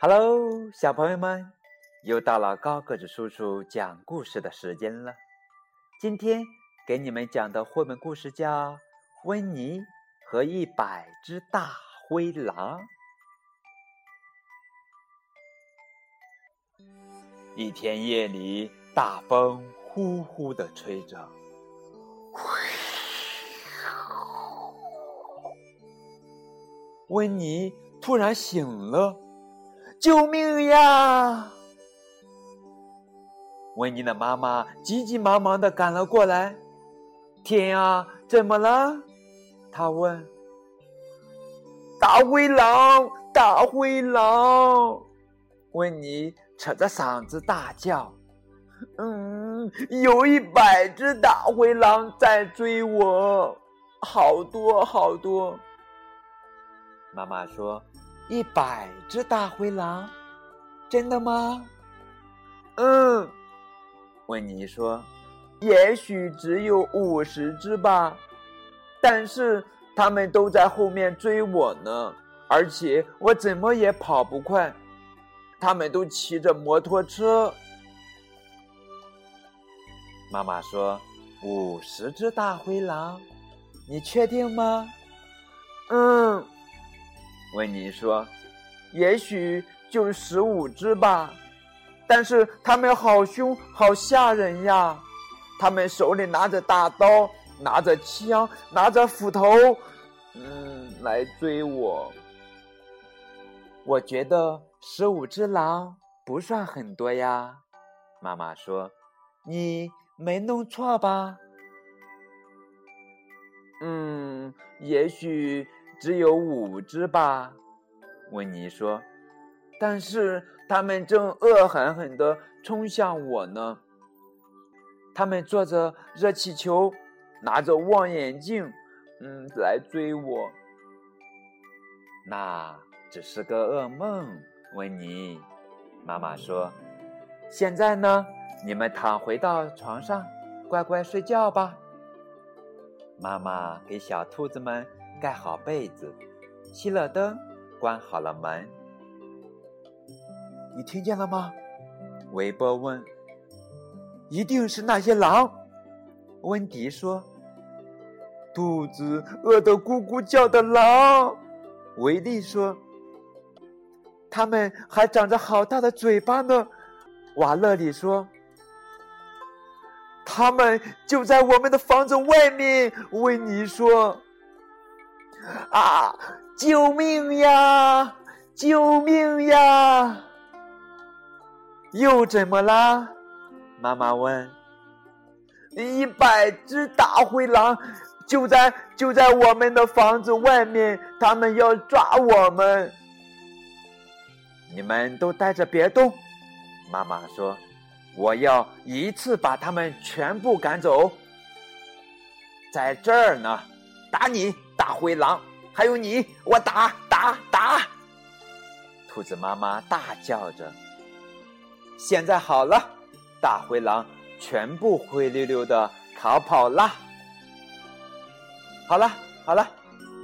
Hello，小朋友们，又到了高个子叔叔讲故事的时间了。今天给你们讲的绘本故事叫《温妮和一百只大灰狼》。一天夜里，大风呼呼的吹着，温妮突然醒了。救命呀！温妮的妈妈急急忙忙的赶了过来。天啊，怎么了？她问。大灰狼，大灰狼！温妮扯着嗓子大叫：“嗯，有一百只大灰狼在追我，好多好多。”妈妈说。一百只大灰狼，真的吗？嗯，温妮说：“也许只有五十只吧，但是他们都在后面追我呢，而且我怎么也跑不快。他们都骑着摩托车。”妈妈说：“五十只大灰狼，你确定吗？”嗯。温妮说：“也许就十五只吧，但是他们好凶，好吓人呀！他们手里拿着大刀，拿着枪，拿着斧头，嗯，来追我。我觉得十五只狼不算很多呀。”妈妈说：“你没弄错吧？”嗯，也许。只有五只吧，温妮说。但是他们正恶狠狠地冲向我呢。他们坐着热气球，拿着望远镜，嗯，来追我。那只是个噩梦，温妮。妈妈说。现在呢，你们躺回到床上，乖乖睡觉吧。妈妈给小兔子们。盖好被子，熄了灯，关好了门。你听见了吗？韦伯问。一定是那些狼，温迪说。肚子饿得咕咕叫的狼，维利说。他们还长着好大的嘴巴呢，瓦勒里说。他们就在我们的房子外面，维尼说。啊！救命呀！救命呀！又怎么啦？妈妈问。一百只大灰狼就在就在我们的房子外面，他们要抓我们。你们都待着别动，妈妈说。我要一次把他们全部赶走。在这儿呢，打你！大灰狼，还有你，我打打打！兔子妈妈大叫着。现在好了，大灰狼全部灰溜溜的逃跑啦。好了好了，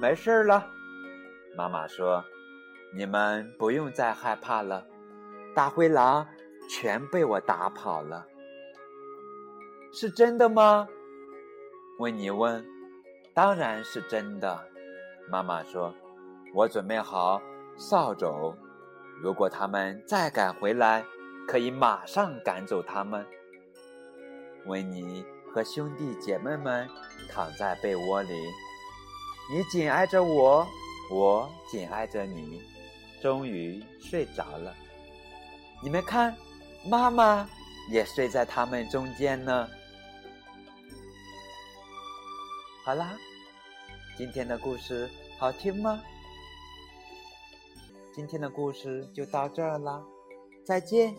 没事了。妈妈说：“你们不用再害怕了，大灰狼全被我打跑了。”是真的吗？温妮问。当然是真的，妈妈说：“我准备好扫帚，如果他们再敢回来，可以马上赶走他们。”维尼和兄弟姐妹们躺在被窝里，你紧挨着我，我紧挨着你，终于睡着了。你们看，妈妈也睡在他们中间呢。好啦，今天的故事好听吗？今天的故事就到这儿了，再见。